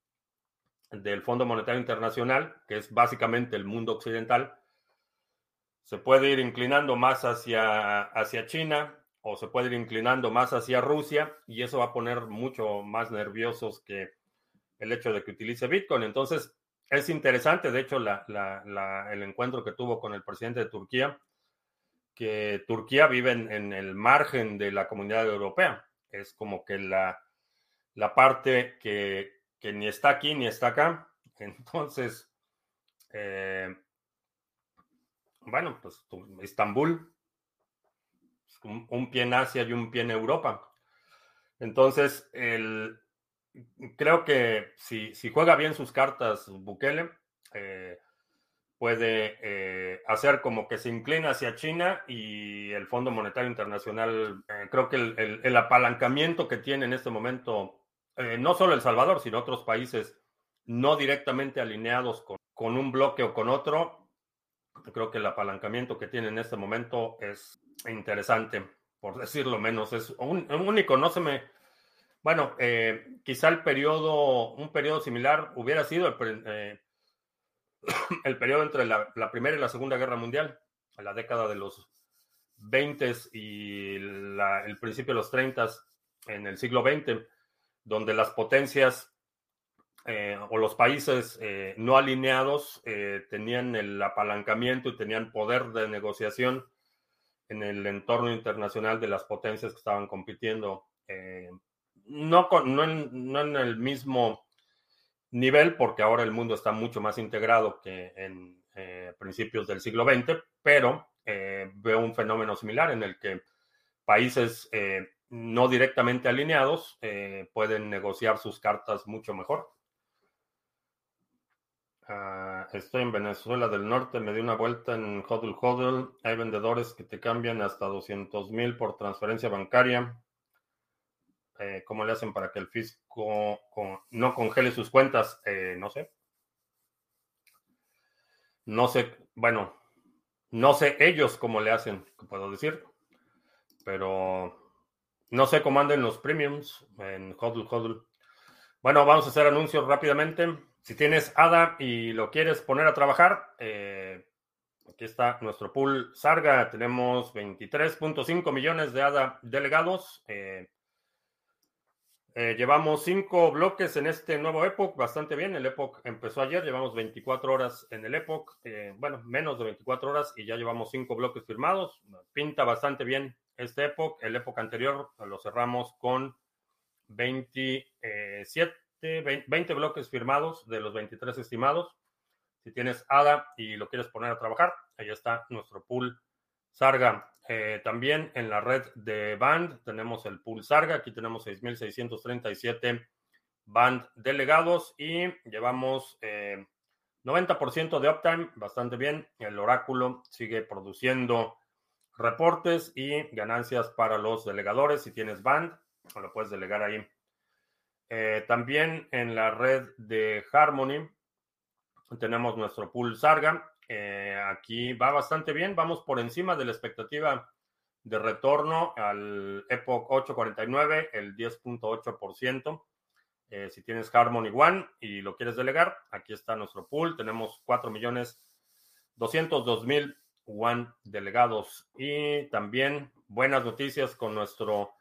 del Fondo Monetario Internacional, que es básicamente el mundo occidental, se puede ir inclinando más hacia, hacia China o se puede ir inclinando más hacia Rusia y eso va a poner mucho más nerviosos que el hecho de que utilice Bitcoin. Entonces, es interesante, de hecho, el encuentro que tuvo con el presidente de Turquía, que Turquía vive en, el margen de la comunidad europea. Es como que la, parte que, ni está aquí ni está acá. Entonces, eh, bueno, pues Estambul, un, un, pie en Asia y un pie en Europa. Entonces, el, creo que si, si, juega bien sus cartas Bukele, eh, puede eh, hacer como que se inclina hacia China y el Fondo Monetario Internacional, eh, creo que el, el, apalancamiento que tiene en este momento, no solo El Salvador, sino otros países no directamente alineados con, con un bloque o con otro, creo que el apalancamiento que tiene en este momento es interesante, por decirlo menos. Es un, único, no se me bueno, eh, quizá el periodo, un periodo similar hubiera sido el, eh, periodo entre la, Primera y la Segunda Guerra Mundial, la década de los 20 y el principio de los 30 en el siglo XX, donde las potencias eh, o los países no alineados tenían el apalancamiento y tenían poder de negociación en el entorno internacional de las potencias que estaban compitiendo no, no, en, el mismo nivel, porque ahora el mundo está mucho más integrado que en eh, principios del siglo XX, pero eh, veo un fenómeno similar en el que países eh, no directamente alineados pueden negociar sus cartas mucho mejor. Ah, estoy en Venezuela del Norte, me di una vuelta en Hodl Hodl. Hay vendedores que te cambian hasta 200 mil por transferencia bancaria. Eh, ¿Cómo le hacen para que el fisco no congele sus cuentas? Eh, no sé. No sé, bueno, no sé ellos cómo le hacen, puedo decir. Pero no sé cómo anden los premiums en Hodl Hodl. Bueno, vamos a hacer anuncios rápidamente. Si tienes ADA y lo quieres poner a trabajar, eh, aquí está nuestro pool Sarga. Tenemos 23.5 millones de ADA delegados. Eh, llevamos cinco bloques en este nuevo Epoch, bastante bien. El Epoch empezó ayer, llevamos 24 horas en el Epoch, eh, bueno, menos de 24 horas y ya llevamos cinco bloques firmados. Pinta bastante bien este Epoch. El Epoch anterior lo cerramos con 27, 20 bloques firmados de los 23 estimados. Si tienes ADA y lo quieres poner a trabajar, ahí está nuestro pool Sarga. Eh, también en la red de Band tenemos el pool Sarga. Aquí tenemos 6.637 Band delegados y llevamos 90% eh, de uptime, bastante bien. El oráculo sigue produciendo reportes y ganancias para los delegadores. Si tienes Band, lo puedes delegar ahí. Eh, también en la red de Harmony tenemos nuestro pool Sarga. Eh, aquí va bastante bien, vamos por encima de la expectativa de retorno al Epoch 849, el 10.8%. Eh, si tienes Harmony One y lo quieres delegar, aquí está nuestro pool. Tenemos 4 millones 202 mil One delegados. Y también buenas noticias con nuestro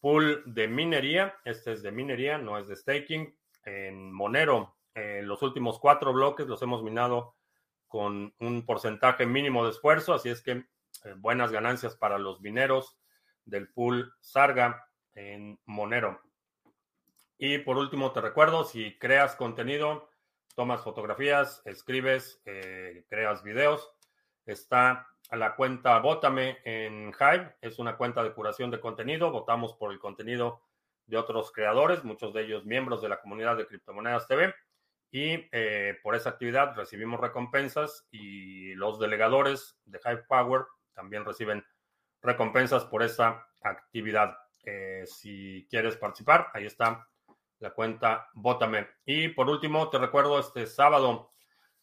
pool de minería. Este es de minería, no es de staking. En Monero, en los últimos cuatro bloques los hemos minado con un porcentaje mínimo de esfuerzo, así es que eh, buenas ganancias para los mineros del pool Sarga en Monero. Y por último, te recuerdo, si creas contenido, tomas fotografías, escribes, eh, creas videos, está a la cuenta Vótame en Hive, es una cuenta de curación de contenido, votamos por el contenido de otros creadores, muchos de ellos miembros de la comunidad de Criptomonedas TV y eh, por esa actividad recibimos recompensas y los delegadores de High Power también reciben recompensas por esa actividad. Eh, si quieres participar, ahí está la cuenta Bótame. Y por último, te recuerdo, este sábado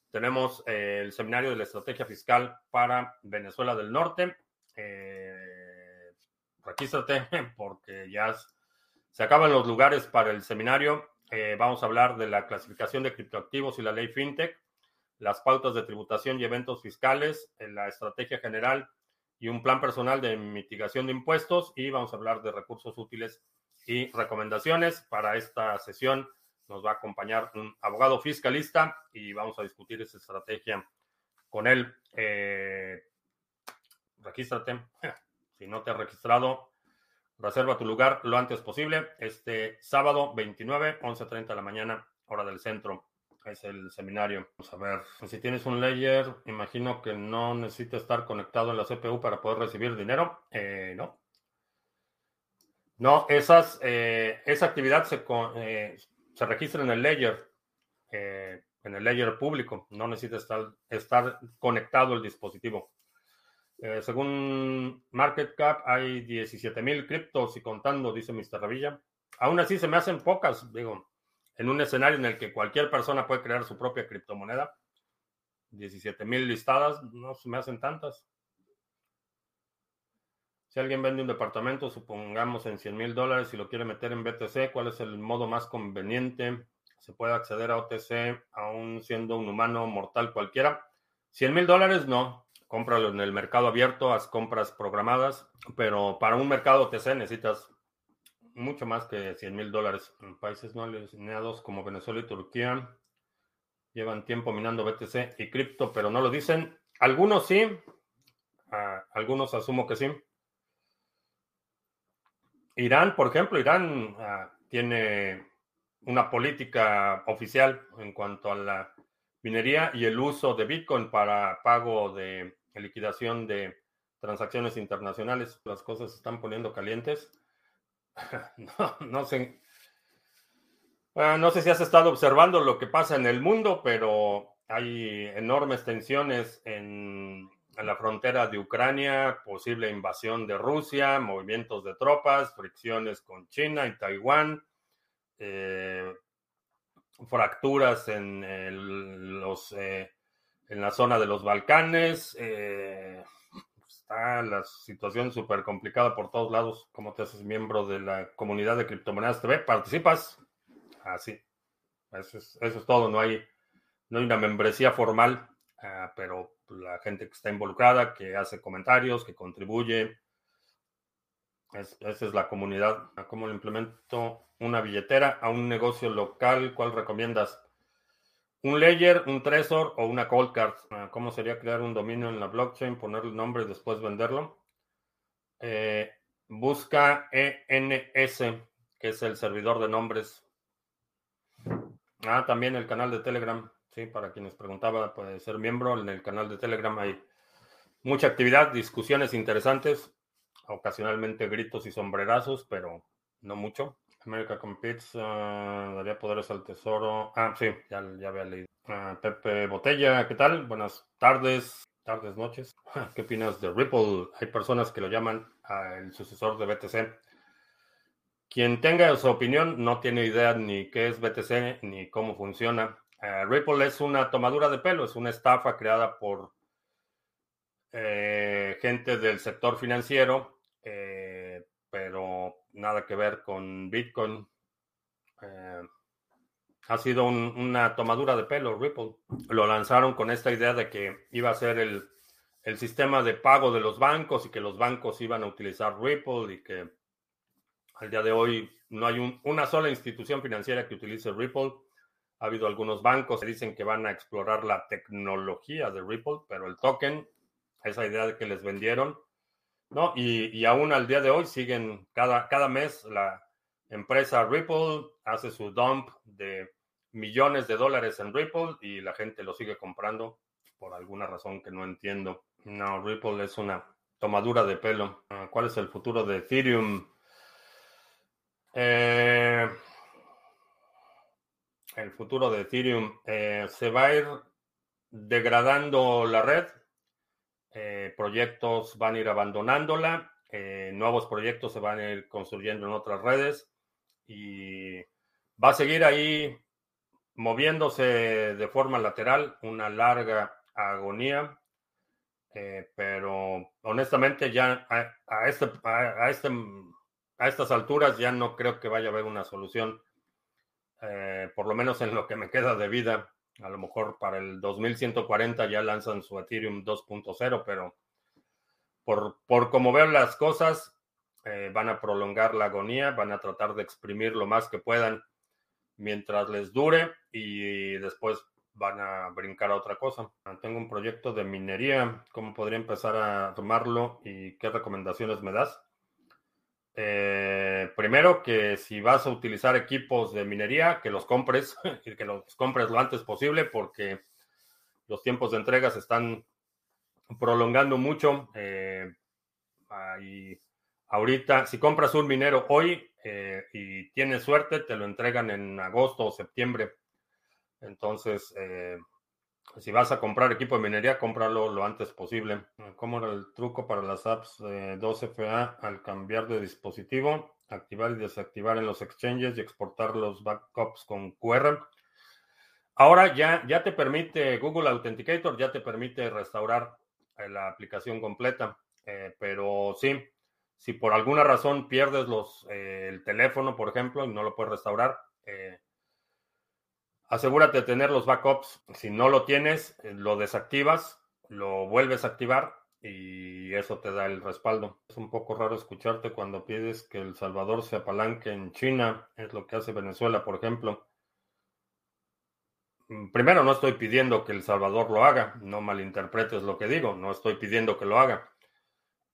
tenemos eh, el seminario de la estrategia fiscal para Venezuela del Norte. regístrate porque ya se acaban los lugares para el seminario eh, vamos a hablar de la clasificación de criptoactivos y la ley FinTech, las pautas de tributación y eventos fiscales, la estrategia general y un plan personal de mitigación de impuestos. Y vamos a hablar de recursos útiles y recomendaciones. Para esta sesión Nos va a acompañar un abogado fiscalista y vamos a discutir esa estrategia con él. Eh, regístrate. Si no te has registrado, reserva tu lugar lo antes posible. Este sábado 29, 11.30 de la mañana, hora del centro. Es el seminario. Vamos a ver. Si tienes un layer, imagino que no necesita estar conectado en la CPU para poder recibir dinero. Eh, no. No, esas, eh, esa actividad se, eh, se registra en el layer, en el layer público. No necesita estar, estar conectado el dispositivo. Según Market Cap, hay 17 mil criptos y contando, dice Mr. Ravilla. Aún así, se me hacen pocas, digo, en un escenario en el que cualquier persona puede crear su propia criptomoneda. 17 mil listadas, no se me hacen tantas. Si alguien vende un departamento, supongamos en 100 mil dólares y lo quiere meter en BTC, ¿cuál es el modo más conveniente? ¿Se puede acceder a OTC aún siendo un humano mortal cualquiera? 100 mil dólares no. Cómpralo en el mercado abierto, haz compras programadas, pero para un mercado OTC necesitas mucho más que 100 mil dólares. En países no alineados como Venezuela y Turquía llevan tiempo minando BTC y cripto, pero no lo dicen. Algunos sí, algunos asumo que sí. Irán, por ejemplo, Irán ah, tiene una política oficial en cuanto a la minería y el uso de Bitcoin para pago de liquidación de transacciones internacionales. Las cosas se están poniendo calientes. no, sé. No sé si has estado observando lo que pasa en el mundo, pero hay enormes tensiones en en la frontera de Ucrania, posible invasión de Rusia, movimientos de tropas, fricciones con China y Taiwán, eh, fracturas en, los, eh, en la zona de los Balcanes. Eh, está la situación súper complicada por todos lados. ¿Cómo te haces miembro de la comunidad de criptomonedas TV? ¿Participas? Así. Ah, eso, es, eso es todo. No hay, no hay una membresía formal, ah, pero la gente que está involucrada, que hace comentarios, que contribuye. esa es la comunidad. ¿Cómo lo implemento una billetera a un negocio local? ¿Cuál recomiendas? ¿Un Ledger, un Trezor o una Cold Card? Ah, ¿Cómo sería crear un dominio en la blockchain, ponerle nombre y después venderlo? Eh, busca ENS, que es el servidor de nombres. Ah, también el canal de Telegram. Sí, para quienes preguntaba, puede ser miembro en el canal de Telegram. Hay mucha actividad, discusiones interesantes, ocasionalmente gritos y sombrerazos, pero no mucho. América Competes uh, daría poderes al tesoro. Ah, sí, ya, ya había leído. Ah, Pepe Botella, ¿qué tal? Buenas tardes, tardes, noches. ¿Qué opinas de Ripple? Hay personas que lo llaman el sucesor de BTC. Quien tenga su opinión no tiene idea ni qué es BTC ni cómo funciona. Ripple es una tomadura de pelo, es una estafa creada por eh, gente del sector financiero, nada que ver con Bitcoin. ha sido una tomadura de pelo Ripple. Lo lanzaron con esta idea de que iba a ser el, sistema de pago de los bancos y que los bancos iban a utilizar Ripple y que al día de hoy no hay una sola institución financiera que utilice Ripple. Ha habido algunos bancos que dicen que van a explorar la tecnología de Ripple, pero el token, esa idea de que les vendieron, ¿no? Y, aún al día de hoy siguen, cada, cada mes la empresa Ripple hace su dump de millones de dólares en Ripple y la gente lo sigue comprando por alguna razón que no entiendo. No, Ripple es una tomadura de pelo. Ah, ¿Cuál es el futuro de Ethereum? Eh, el futuro de Ethereum, eh, se va a ir degradando la red, eh, proyectos van a ir abandonándola, eh, nuevos proyectos se van a ir construyendo en otras redes y va a seguir ahí moviéndose de forma lateral, una larga agonía, pero honestamente ya a, este, a, este, a estas alturas ya no creo que vaya a haber una solución eh, por lo menos en lo que me queda de vida. A lo mejor para el 2140 ya lanzan su Ethereum 2.0, pero por, por como las cosas, eh, van a prolongar la agonía, van a tratar de exprimir lo más que puedan mientras les dure y después van a brincar a otra cosa. Tengo un proyecto de minería, ¿cómo podría empezar a tomarlo y qué recomendaciones me das? Eh, primero que si vas a utilizar equipos de minería, que los compres y que los compres lo antes posible porque los tiempos de entrega se están prolongando mucho. Eh, ahorita, si compras un minero hoy eh, y tienes suerte, te lo entregan en agosto o septiembre. Entonces, si vas a comprar equipo de minería, cómpralo lo antes posible. ¿Cómo era el truco para las apps 2FA al cambiar de dispositivo? Activar y desactivar en los exchanges y exportar los backups con QR. Ahora ya, ya te permite Google Authenticator, ya te permite restaurar eh, la aplicación completa, eh, pero sí, si por alguna razón pierdes los, eh, el teléfono, por ejemplo, y no lo puedes restaurar, asegúrate de tener los backups. Si no lo tienes, lo desactivas, lo vuelves a activar y eso te da el respaldo. Es un poco raro escucharte cuando pides que El Salvador se apalanque en China, es lo que hace Venezuela, por ejemplo. Mm, primero, no estoy pidiendo que El Salvador lo haga, no malinterpretes lo que digo, no estoy pidiendo que lo haga.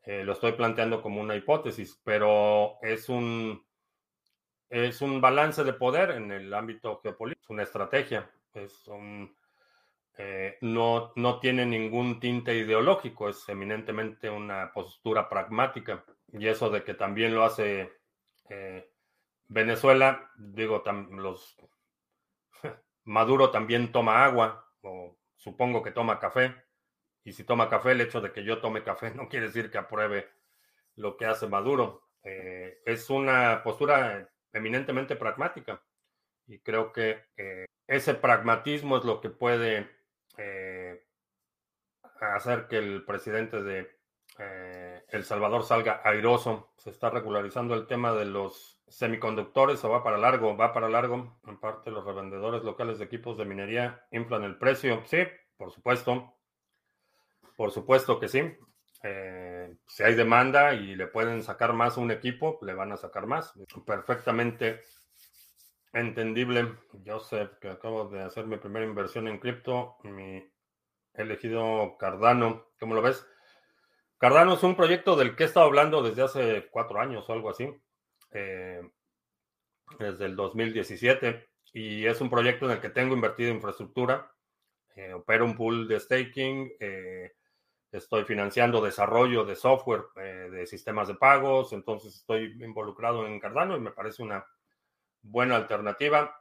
Eh, lo estoy planteando como una hipótesis, pero es un, es un balance de poder en el ámbito geopolítico, es una estrategia, es un, eh, no, no tiene ningún tinte ideológico, es eminentemente una postura pragmática. Y eso de que también lo hace eh, Venezuela, digo, los Maduro también toma agua, o supongo que toma café. Y si toma café, el hecho de que yo tome café no quiere decir que apruebe lo que hace Maduro. Eh, es una postura eminentemente pragmática. Y creo que eh, ese pragmatismo es lo que puede eh, hacer que el presidente de El Salvador salga airoso. Se está regularizando el tema de los semiconductores o va para largo, va para largo. En parte los revendedores locales de equipos de minería inflan el precio. Sí, por supuesto. Por supuesto que sí. Eh, si hay demanda y le pueden sacar más a un equipo, le van a sacar más. Perfectamente entendible. Sé que acabo de hacer mi primera inversión en cripto. Mi he elegido Cardano. ¿Cómo lo ves? Cardano es un proyecto del que he estado hablando desde hace cuatro años o algo así. Eh, desde el 2017 y es un proyecto en el que tengo invertido infraestructura, eh, opero un pool de staking, eh, estoy financiando desarrollo de software, de sistemas de pagos, entonces estoy involucrado en Cardano y me parece una buena alternativa.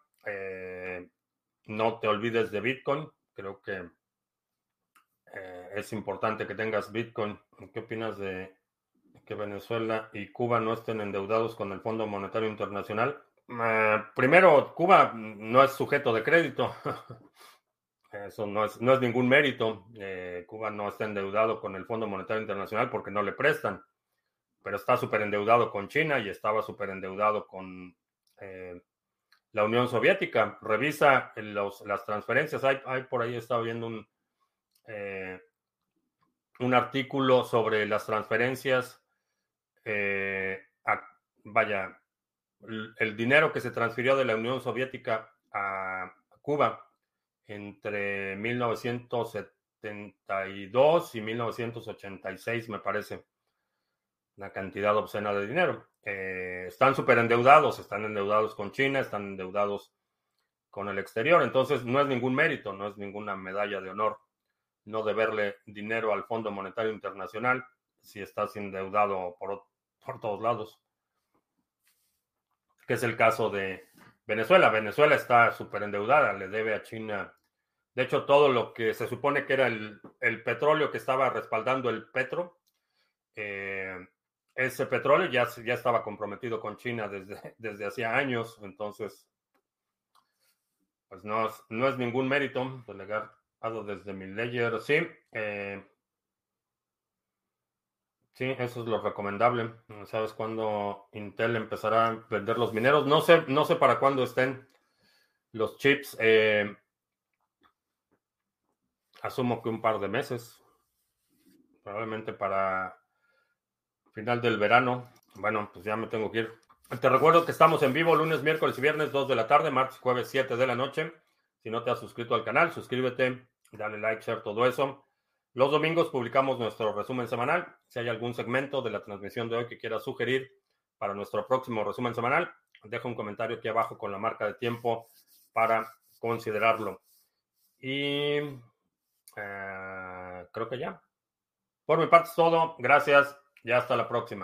no te olvides de Bitcoin, creo que es importante que tengas Bitcoin. ¿Qué opinas de que Venezuela y Cuba no estén endeudados con el Fondo Monetario Internacional. Eh, primero, Cuba no es sujeto de crédito. Eso no es, no es ningún mérito. Eh, Cuba no está endeudado con el Fondo Monetario Internacional porque no le prestan, pero está súper endeudado con China y estaba súper endeudado con eh, la Unión Soviética. Revisa las transferencias. Hay, hay, por ahí estaba viendo un, un artículo sobre las transferencias eh, vaya, el dinero que se transfirió de la Unión Soviética a Cuba entre 1972 y 1986, me parece, una cantidad obscena de dinero. Están súper endeudados, están endeudados con China, están endeudados con el exterior, entonces no es ningún mérito, no es ninguna medalla de honor no deberle dinero al Fondo Monetario Internacional si estás endeudado por, por todos lados. Que es el caso de Venezuela. Venezuela está súper endeudada, le debe a China. De hecho, todo lo que se supone que era el, petróleo que estaba respaldando el petro, eh, ese petróleo ya, ya estaba comprometido con China desde, desde hacía años. Entonces, pues no, no es ningún mérito delegar desde mi. Sí, eh, Sí, eso es lo recomendable. ¿Sabes cuándo Intel empezará a vender los mineros? No sé, no sé para cuándo estén los chips. Eh, asumo que un par de meses. Probablemente para final del verano. Bueno, pues ya me tengo que ir. Te recuerdo que estamos en vivo lunes, miércoles y viernes 2 de la tarde, martes, jueves 7 de la noche. Si no te has suscrito al canal, suscríbete, dale like, share, todo eso. Los domingos publicamos nuestro resumen semanal. Si hay algún segmento de la transmisión de hoy que quieras sugerir para nuestro próximo resumen semanal, deja un comentario aquí abajo con la marca de tiempo para considerarlo. Y eh, creo que ya. Por mi parte es todo. Gracias y hasta la próxima.